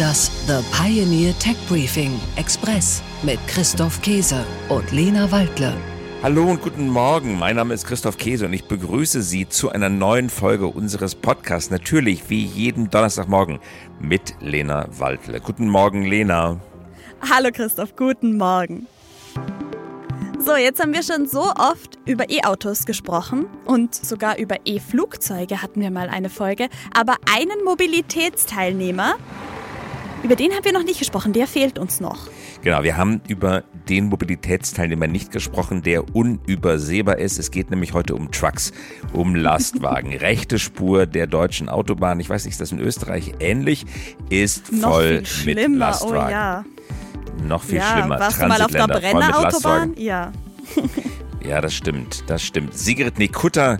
Das The Pioneer Tech Briefing Express mit Christoph Käse und Lena Waldle. Hallo und guten Morgen. Mein Name ist Christoph Käse und ich begrüße Sie zu einer neuen Folge unseres Podcasts. Natürlich wie jeden Donnerstagmorgen mit Lena Waldle. Guten Morgen, Lena. Hallo Christoph, guten Morgen. So, jetzt haben wir schon so oft über E-Autos gesprochen und sogar über E-Flugzeuge hatten wir mal eine Folge. Aber einen Mobilitätsteilnehmer, über den haben wir noch nicht gesprochen, der fehlt uns noch. Genau, wir haben über den Mobilitätsteilnehmer nicht gesprochen, der unübersehbar ist. Es geht nämlich heute um Trucks, um Lastwagen. Rechte Spur der deutschen Autobahn, ich weiß nicht, ist das in Österreich ähnlich, ist voll mit Lastwagen. Oh ja noch viel ja, schlimmer. Warst du mal auf der Brennerautobahn? Ja. ja, das stimmt, das stimmt. Sigrid Nikutta,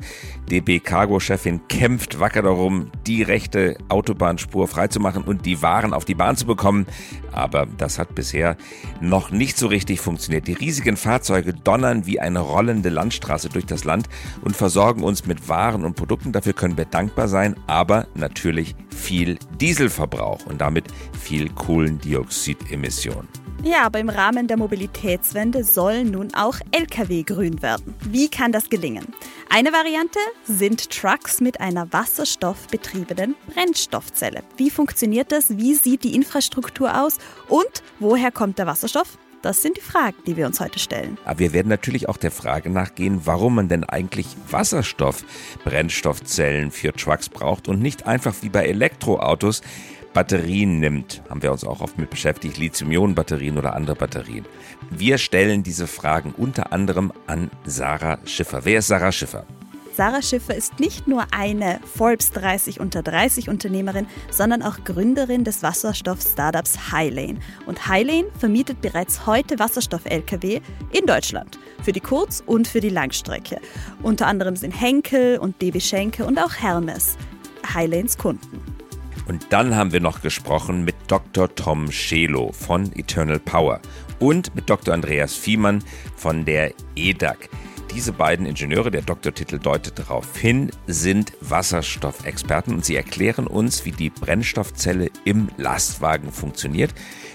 DB Cargo-Chefin, kämpft wacker darum, die rechte Autobahnspur freizumachen und die Waren auf die Bahn zu bekommen. Aber das hat bisher noch nicht so richtig funktioniert. Die riesigen Fahrzeuge donnern wie eine rollende Landstraße durch das Land und versorgen uns mit Waren und Produkten. Dafür können wir dankbar sein, aber natürlich viel Dieselverbrauch und damit viel Kohlendioxidemissionen. Ja, aber im Rahmen der Mobilitätswende sollen nun auch Lkw grün werden. Wie kann das gelingen? Eine Variante sind Trucks mit einer wasserstoffbetriebenen Brennstoffzelle. Wie funktioniert das? Wie sieht die Infrastruktur aus? Und woher kommt der Wasserstoff? Das sind die Fragen, die wir uns heute stellen. Aber wir werden natürlich auch der Frage nachgehen, warum man denn eigentlich Wasserstoff-Brennstoffzellen für Trucks braucht und nicht einfach wie bei Elektroautos Batterien nimmt, haben wir uns auch oft mit beschäftigt, Lithium-Ionen-Batterien oder andere Batterien. Wir stellen diese Fragen unter anderem an Sarah Schiffer. Wer ist Sarah Schiffer? Sarah Schiffer ist nicht nur eine Forbes 30 unter 30 Unternehmerin, sondern auch Gründerin des Wasserstoff-Startups Highlane. Und Highlane vermietet bereits heute Wasserstoff-Lkw in Deutschland für die Kurz- und für die Langstrecke. Unter anderem sind Henkel und DB Schenke und auch Hermes Highlanes Kunden. Und dann haben wir noch gesprochen mit Dr. Tom Schelo von Eternal Power und mit Dr. Andreas Fiemann von der EDAG. Diese beiden Ingenieure, der Doktortitel deutet darauf hin, sind Wasserstoffexperten und sie erklären uns, wie die Brennstoffzelle im Lastwagen funktioniert,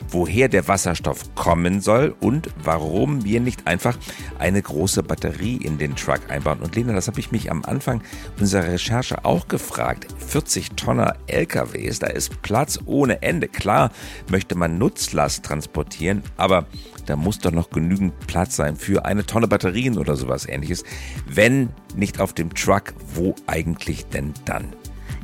woher der Wasserstoff kommen soll und warum wir nicht einfach eine große Batterie in den Truck einbauen. Und Lena, das habe ich mich am Anfang unserer Recherche auch gefragt. 40 Tonner LKWs, da ist Platz ohne Ende. Klar möchte man Nutzlast transportieren, aber da muss doch noch genügend Platz sein für eine Tonne Batterien oder sowas ähnliches. Wenn nicht auf dem Truck, wo eigentlich denn dann?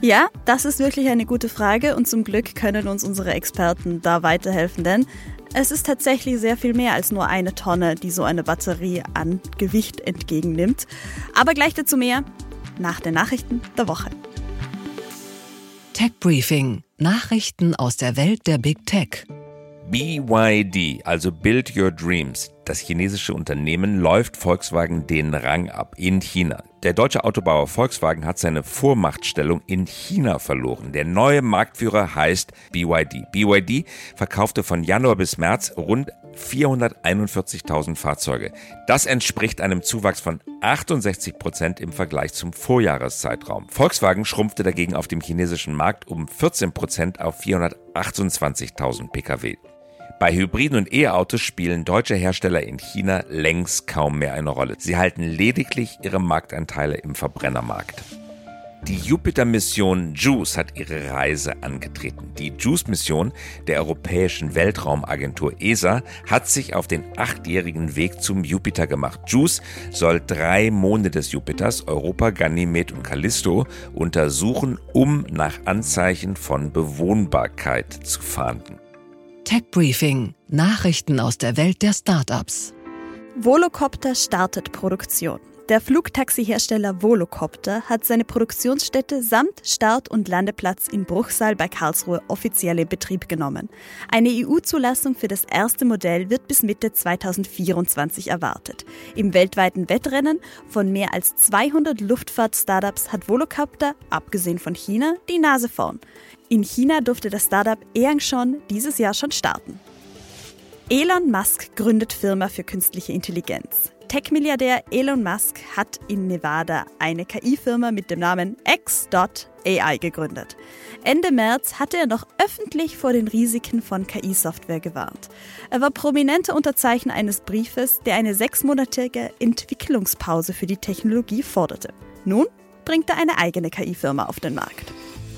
Ja, das ist wirklich eine gute Frage und zum Glück können uns unsere Experten da weiterhelfen, denn es ist tatsächlich sehr viel mehr als nur eine Tonne, die so eine Batterie an Gewicht entgegennimmt. Aber gleich dazu mehr nach den Nachrichten der Woche. Tech Briefing: Nachrichten aus der Welt der Big Tech. BYD, also Build Your Dreams, das chinesische Unternehmen, läuft Volkswagen den Rang ab in China. Der deutsche Autobauer Volkswagen hat seine Vormachtstellung in China verloren. Der neue Marktführer heißt BYD. BYD verkaufte von Januar bis März rund 441.000 Fahrzeuge. Das entspricht einem Zuwachs von 68 Prozent im Vergleich zum Vorjahreszeitraum. Volkswagen schrumpfte dagegen auf dem chinesischen Markt um 14 Prozent auf 428.000 Pkw. Bei Hybriden und E-Autos spielen deutsche Hersteller in China längst kaum mehr eine Rolle. Sie halten lediglich ihre Marktanteile im Verbrennermarkt. Die Jupiter-Mission JUICE hat ihre Reise angetreten. Die JUICE-Mission der Europäischen Weltraumagentur ESA hat sich auf den achtjährigen Weg zum Jupiter gemacht. JUICE soll drei Monde des Jupiters, Europa, Ganymed und Callisto, untersuchen, um nach Anzeichen von Bewohnbarkeit zu fahnden. Tech Briefing: Nachrichten aus der Welt der Startups. Volocopter startet Produktion. Der Flugtaxihersteller Volocopter hat seine Produktionsstätte samt Start- und Landeplatz in Bruchsal bei Karlsruhe offiziell in Betrieb genommen. Eine EU-Zulassung für das erste Modell wird bis Mitte 2024 erwartet. Im weltweiten Wettrennen von mehr als 200 Luftfahrt-Startups hat Volocopter, abgesehen von China, die Nase vorn. In China durfte das Startup Eangshon dieses Jahr schon starten. Elon Musk gründet Firma für künstliche Intelligenz. Tech-Milliardär Elon Musk hat in Nevada eine KI-Firma mit dem Namen X.AI gegründet. Ende März hatte er noch öffentlich vor den Risiken von KI-Software gewarnt. Er war prominenter Unterzeichner eines Briefes, der eine sechsmonatige Entwicklungspause für die Technologie forderte. Nun bringt er eine eigene KI-Firma auf den Markt.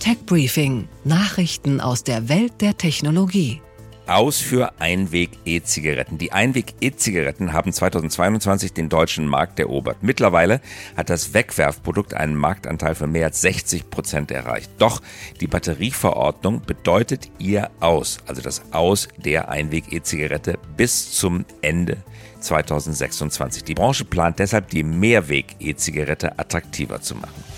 Tech Briefing: Nachrichten aus der Welt der Technologie aus für Einweg-E-Zigaretten. Die Einweg-E-Zigaretten haben 2022 den deutschen Markt erobert. Mittlerweile hat das Wegwerfprodukt einen Marktanteil von mehr als 60 Prozent erreicht. Doch die Batterieverordnung bedeutet ihr Aus, also das Aus der Einweg-E-Zigarette bis zum Ende 2026. Die Branche plant deshalb, die Mehrweg-E-Zigarette attraktiver zu machen.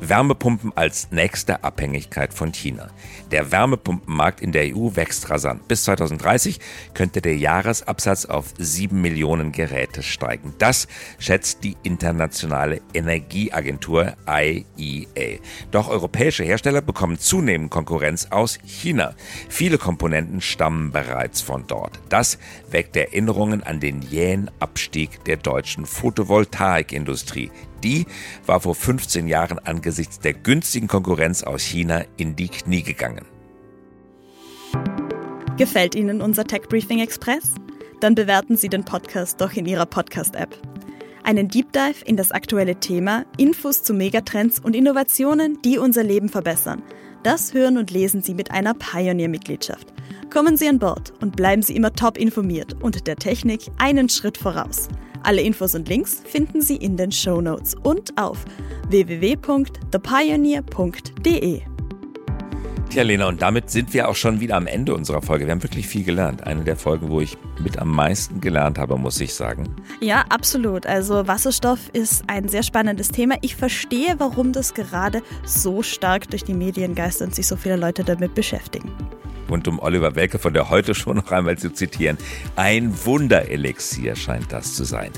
Wärmepumpen als nächste Abhängigkeit von China. Der Wärmepumpenmarkt in der EU wächst rasant. Bis 2030 könnte der Jahresabsatz auf 7 Millionen Geräte steigen. Das schätzt die internationale Energieagentur IEA. Doch europäische Hersteller bekommen zunehmend Konkurrenz aus China. Viele Komponenten stammen bereits von dort. Das weckt Erinnerungen an den jähen Abstieg der deutschen Photovoltaikindustrie. Die war vor 15 Jahren angesichts der günstigen Konkurrenz aus China in die Knie gegangen. Gefällt Ihnen unser Tech Briefing Express? Dann bewerten Sie den Podcast doch in Ihrer Podcast-App. Einen Deep Dive in das aktuelle Thema, Infos zu Megatrends und Innovationen, die unser Leben verbessern. Das hören und lesen Sie mit einer Pioneer-Mitgliedschaft. Kommen Sie an Bord und bleiben Sie immer top informiert und der Technik einen Schritt voraus. Alle Infos und Links finden Sie in den Show Notes und auf www.thepioneer.de. Tja, Lena, und damit sind wir auch schon wieder am Ende unserer Folge. Wir haben wirklich viel gelernt. Eine der Folgen, wo ich mit am meisten gelernt habe, muss ich sagen. Ja, absolut. Also Wasserstoff ist ein sehr spannendes Thema. Ich verstehe, warum das gerade so stark durch die Medien geistert und sich so viele Leute damit beschäftigen und um Oliver Welke von der Heute schon noch einmal zu zitieren, ein Wunderelixier scheint das zu sein.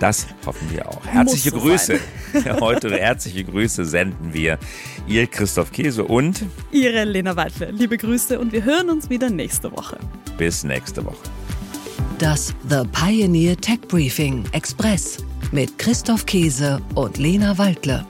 Das hoffen wir auch. Herzliche so Grüße. Heute herzliche Grüße senden wir ihr Christoph Käse und ihre Lena Waldle. Liebe Grüße und wir hören uns wieder nächste Woche. Bis nächste Woche. Das The Pioneer Tech Briefing Express mit Christoph Käse und Lena Waldle.